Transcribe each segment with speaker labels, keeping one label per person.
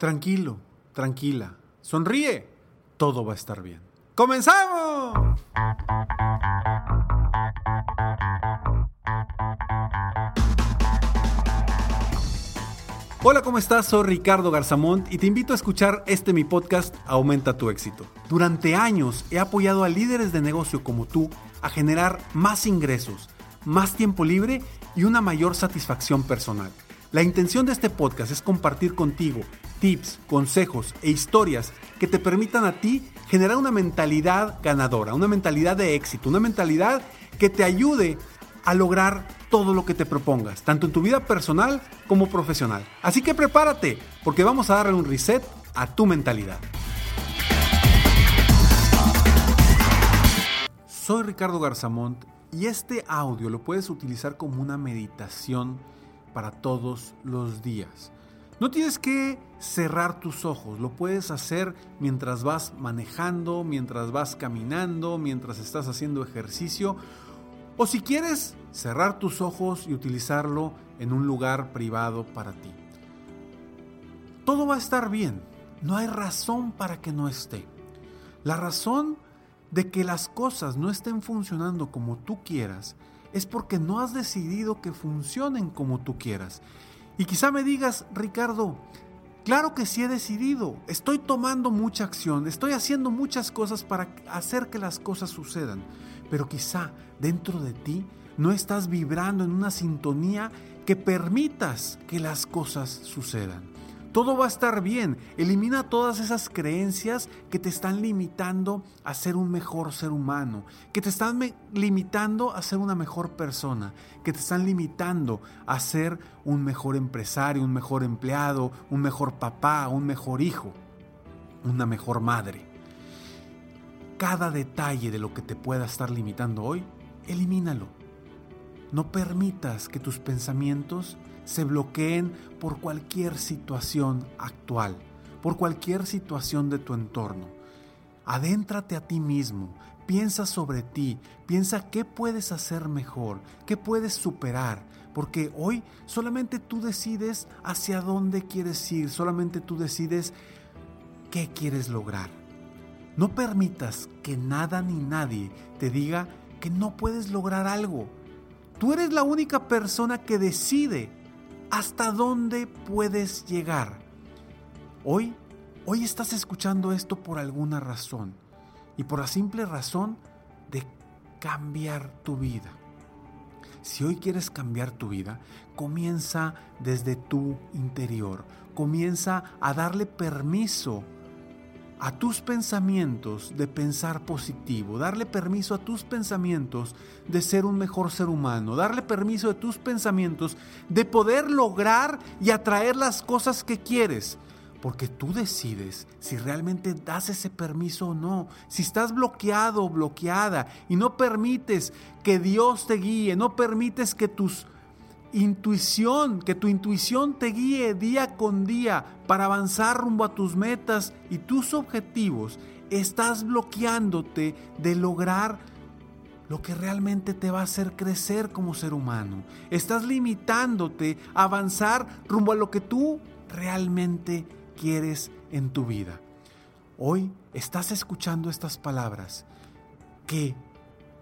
Speaker 1: Tranquilo, tranquila, sonríe, todo va a estar bien. ¡Comenzamos! Hola, ¿cómo estás? Soy Ricardo Garzamont y te invito a escuchar este mi podcast Aumenta tu éxito. Durante años he apoyado a líderes de negocio como tú a generar más ingresos, más tiempo libre y una mayor satisfacción personal. La intención de este podcast es compartir contigo tips, consejos e historias que te permitan a ti generar una mentalidad ganadora, una mentalidad de éxito, una mentalidad que te ayude a lograr todo lo que te propongas, tanto en tu vida personal como profesional. Así que prepárate, porque vamos a darle un reset a tu mentalidad. Soy Ricardo Garzamont y este audio lo puedes utilizar como una meditación para todos los días. No tienes que cerrar tus ojos, lo puedes hacer mientras vas manejando, mientras vas caminando, mientras estás haciendo ejercicio o si quieres cerrar tus ojos y utilizarlo en un lugar privado para ti. Todo va a estar bien, no hay razón para que no esté. La razón de que las cosas no estén funcionando como tú quieras es porque no has decidido que funcionen como tú quieras. Y quizá me digas, Ricardo, claro que sí he decidido, estoy tomando mucha acción, estoy haciendo muchas cosas para hacer que las cosas sucedan, pero quizá dentro de ti no estás vibrando en una sintonía que permitas que las cosas sucedan. Todo va a estar bien. Elimina todas esas creencias que te están limitando a ser un mejor ser humano, que te están limitando a ser una mejor persona, que te están limitando a ser un mejor empresario, un mejor empleado, un mejor papá, un mejor hijo, una mejor madre. Cada detalle de lo que te pueda estar limitando hoy, elimínalo. No permitas que tus pensamientos se bloqueen por cualquier situación actual, por cualquier situación de tu entorno. Adéntrate a ti mismo, piensa sobre ti, piensa qué puedes hacer mejor, qué puedes superar, porque hoy solamente tú decides hacia dónde quieres ir, solamente tú decides qué quieres lograr. No permitas que nada ni nadie te diga que no puedes lograr algo. Tú eres la única persona que decide hasta dónde puedes llegar. Hoy, hoy estás escuchando esto por alguna razón y por la simple razón de cambiar tu vida. Si hoy quieres cambiar tu vida, comienza desde tu interior. Comienza a darle permiso a tus pensamientos de pensar positivo, darle permiso a tus pensamientos de ser un mejor ser humano, darle permiso a tus pensamientos de poder lograr y atraer las cosas que quieres. Porque tú decides si realmente das ese permiso o no. Si estás bloqueado o bloqueada y no permites que Dios te guíe, no permites que tus intuición, que tu intuición te guíe día con día para avanzar rumbo a tus metas y tus objetivos, estás bloqueándote de lograr lo que realmente te va a hacer crecer como ser humano. Estás limitándote a avanzar rumbo a lo que tú realmente quieres en tu vida. Hoy estás escuchando estas palabras que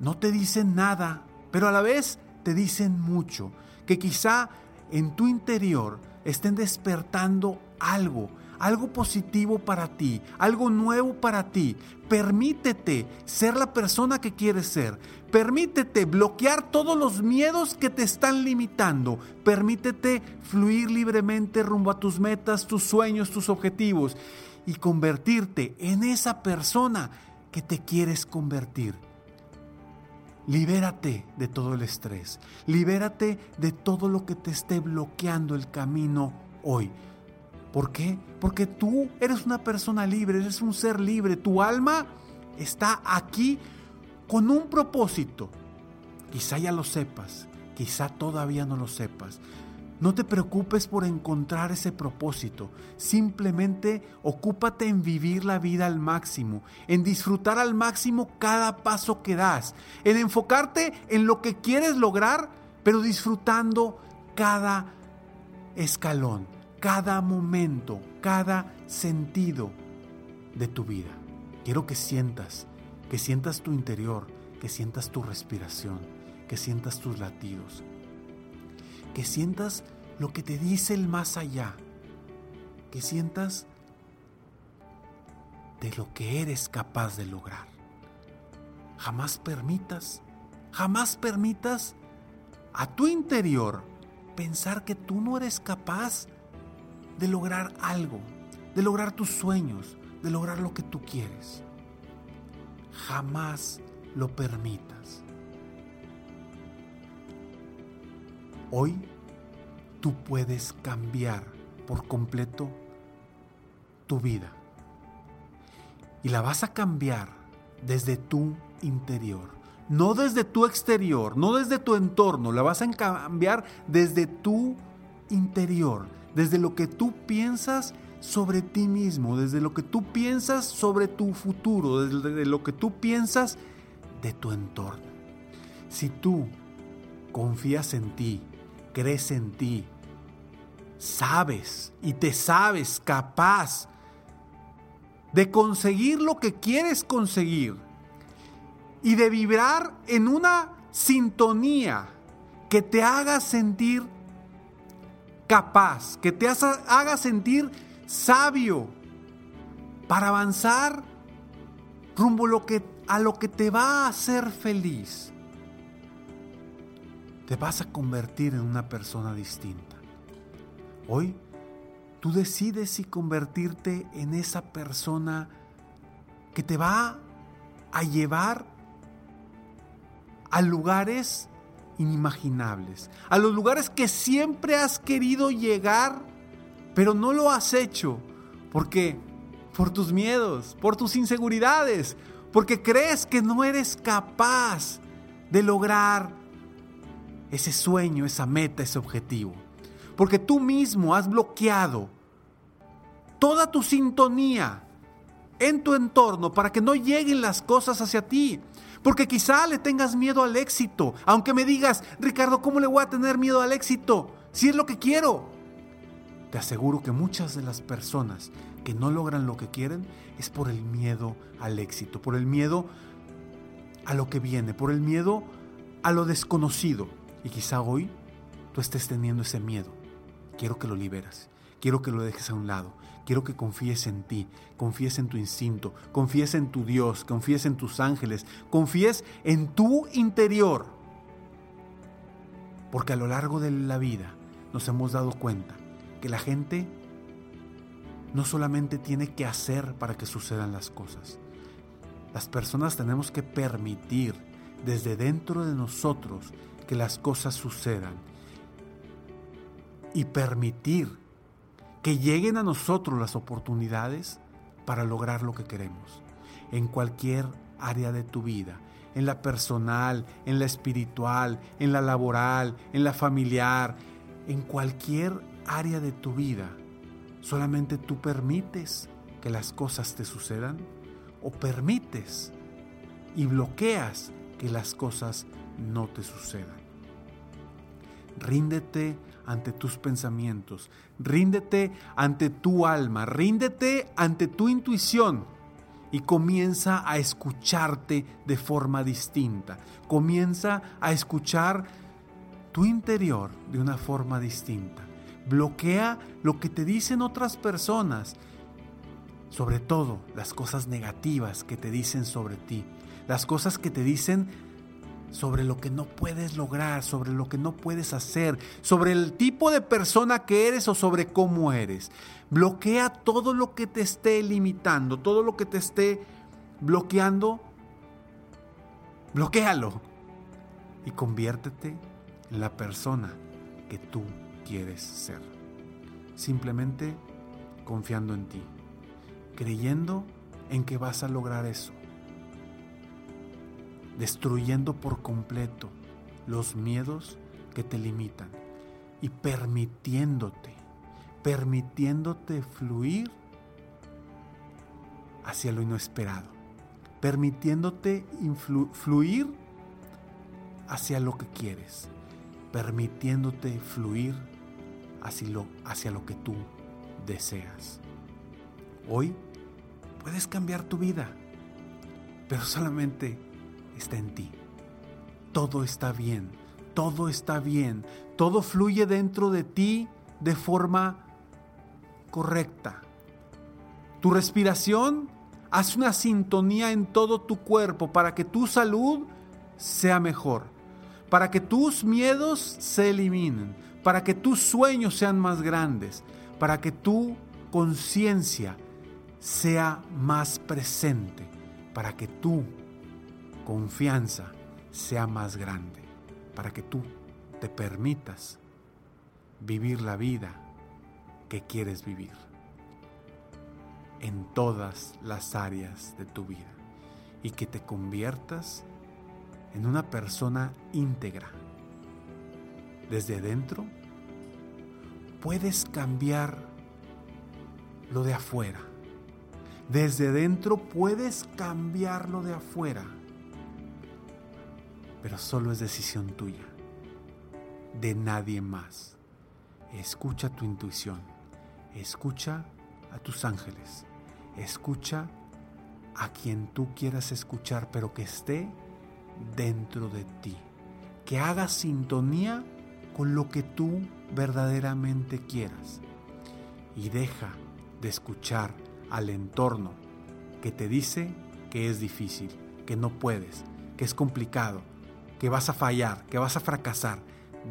Speaker 1: no te dicen nada, pero a la vez te dicen mucho que quizá en tu interior estén despertando algo, algo positivo para ti, algo nuevo para ti. Permítete ser la persona que quieres ser. Permítete bloquear todos los miedos que te están limitando. Permítete fluir libremente rumbo a tus metas, tus sueños, tus objetivos y convertirte en esa persona que te quieres convertir. Libérate de todo el estrés. Libérate de todo lo que te esté bloqueando el camino hoy. ¿Por qué? Porque tú eres una persona libre, eres un ser libre. Tu alma está aquí con un propósito. Quizá ya lo sepas, quizá todavía no lo sepas, no te preocupes por encontrar ese propósito, simplemente ocúpate en vivir la vida al máximo, en disfrutar al máximo cada paso que das, en enfocarte en lo que quieres lograr, pero disfrutando cada escalón, cada momento, cada sentido de tu vida. Quiero que sientas, que sientas tu interior, que sientas tu respiración, que sientas tus latidos, que sientas lo que te dice el más allá, que sientas de lo que eres capaz de lograr. Jamás permitas, jamás permitas a tu interior pensar que tú no eres capaz de lograr algo, de lograr tus sueños, de lograr lo que tú quieres. Jamás lo permitas. Hoy tú puedes cambiar por completo tu vida. Y la vas a cambiar desde tu interior. No desde tu exterior, no desde tu entorno. La vas a cambiar desde tu interior. Desde lo que tú piensas sobre ti mismo. Desde lo que tú piensas sobre tu futuro. Desde lo que tú piensas de tu entorno. Si tú confías en ti, crees en ti, sabes y te sabes capaz de conseguir lo que quieres conseguir y de vibrar en una sintonía que te haga sentir capaz, que te haga sentir sabio para avanzar rumbo a lo que te va a hacer feliz. Te vas a convertir en una persona distinta. Hoy tú decides si convertirte en esa persona que te va a llevar a lugares inimaginables, a los lugares que siempre has querido llegar, pero no lo has hecho. ¿Por qué? Por tus miedos, por tus inseguridades, porque crees que no eres capaz de lograr ese sueño, esa meta, ese objetivo porque tú mismo has bloqueado toda tu sintonía en tu entorno para que no lleguen las cosas hacia ti. Porque quizá le tengas miedo al éxito, aunque me digas, Ricardo, ¿cómo le voy a tener miedo al éxito? Si es lo que quiero. Te aseguro que muchas de las personas que no logran lo que quieren es por el miedo al éxito, por el miedo a lo que viene, por el miedo a lo desconocido. Y quizá hoy tú estés teniendo ese miedo quiero que lo liberas. Quiero que lo dejes a un lado. Quiero que confíes en ti, confíes en tu instinto, confíes en tu Dios, confíes en tus ángeles, confíes en tu interior. Porque a lo largo de la vida nos hemos dado cuenta que la gente no solamente tiene que hacer para que sucedan las cosas. Las personas tenemos que permitir desde dentro de nosotros que las cosas sucedan y permitir que lleguen a nosotros las oportunidades para lograr lo que queremos. En cualquier área de tu vida, en la personal, en la espiritual, en la laboral, en la familiar, en cualquier área de tu vida, solamente tú permites que las cosas te sucedan o permites y bloqueas que las cosas no te sucedan. Ríndete ante tus pensamientos, ríndete ante tu alma, ríndete ante tu intuición y comienza a escucharte de forma distinta. Comienza a escuchar tu interior de una forma distinta. Bloquea lo que te dicen otras personas, sobre todo las cosas negativas que te dicen sobre ti, las cosas que te dicen sobre lo que no puedes lograr, sobre lo que no puedes hacer, sobre el tipo de persona que eres o sobre cómo eres. Bloquea todo lo que te esté limitando, todo lo que te esté bloqueando. Bloquéalo y conviértete en la persona que tú quieres ser. Simplemente confiando en ti, creyendo en que vas a lograr eso destruyendo por completo los miedos que te limitan y permitiéndote, permitiéndote fluir hacia lo inesperado, permitiéndote fluir hacia lo que quieres, permitiéndote fluir hacia lo, hacia lo que tú deseas. Hoy puedes cambiar tu vida, pero solamente está en ti. Todo está bien, todo está bien, todo fluye dentro de ti de forma correcta. Tu respiración hace una sintonía en todo tu cuerpo para que tu salud sea mejor, para que tus miedos se eliminen, para que tus sueños sean más grandes, para que tu conciencia sea más presente, para que tu confianza sea más grande, para que tú te permitas vivir la vida que quieres vivir en todas las áreas de tu vida y que te conviertas en una persona íntegra. Desde dentro puedes cambiar lo de afuera. Desde dentro puedes cambiar lo de afuera. Pero solo es decisión tuya, de nadie más. Escucha tu intuición, escucha a tus ángeles, escucha a quien tú quieras escuchar, pero que esté dentro de ti, que haga sintonía con lo que tú verdaderamente quieras. Y deja de escuchar al entorno que te dice que es difícil, que no puedes, que es complicado, que vas a fallar, que vas a fracasar.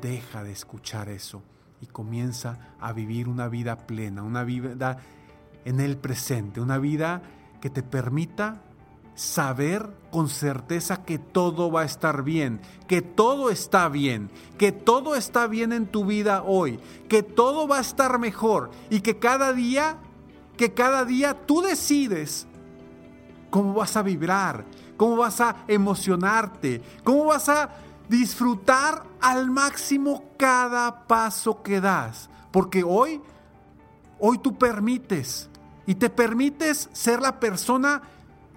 Speaker 1: Deja de escuchar eso y comienza a vivir una vida plena, una vida en el presente, una vida que te permita saber con certeza que todo va a estar bien, que todo está bien, que todo está bien en tu vida hoy, que todo va a estar mejor y que cada día, que cada día tú decides cómo vas a vibrar, cómo vas a emocionarte, cómo vas a disfrutar al máximo cada paso que das, porque hoy hoy tú permites y te permites ser la persona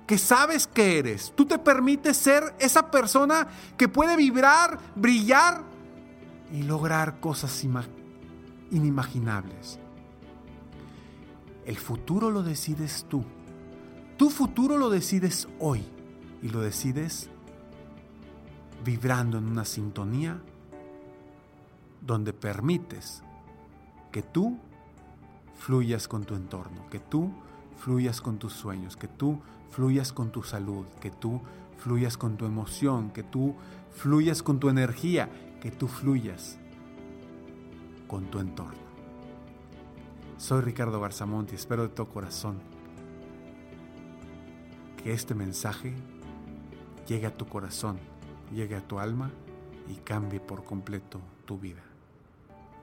Speaker 1: que sabes que eres. Tú te permites ser esa persona que puede vibrar, brillar y lograr cosas inimaginables. El futuro lo decides tú. Tu futuro lo decides hoy y lo decides vibrando en una sintonía donde permites que tú fluyas con tu entorno, que tú fluyas con tus sueños, que tú fluyas con tu salud, que tú fluyas con tu emoción, que tú fluyas con tu energía, que tú fluyas con tu entorno. Soy Ricardo Garzamont y espero de todo corazón que este mensaje llegue a tu corazón, llegue a tu alma y cambie por completo tu vida.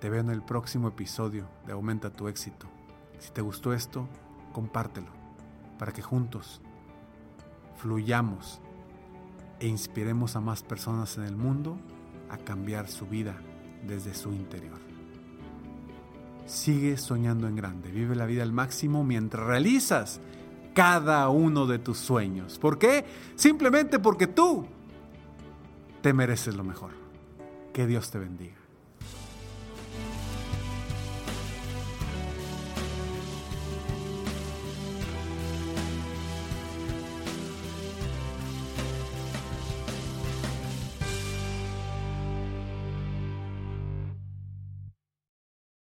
Speaker 1: Te veo en el próximo episodio de Aumenta tu éxito. Si te gustó esto, compártelo para que juntos fluyamos e inspiremos a más personas en el mundo a cambiar su vida desde su interior. Sigue soñando en grande, vive la vida al máximo mientras realizas cada uno de tus sueños. ¿Por qué? Simplemente porque tú te mereces lo mejor. Que Dios te bendiga.